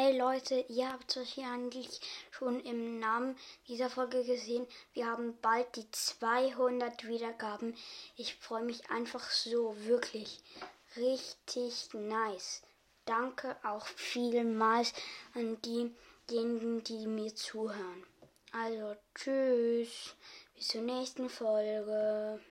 Hey Leute, ihr habt es hier eigentlich schon im Namen dieser Folge gesehen. Wir haben bald die 200 Wiedergaben. Ich freue mich einfach so, wirklich. Richtig nice. Danke auch vielmals an diejenigen, die mir zuhören. Also tschüss, bis zur nächsten Folge.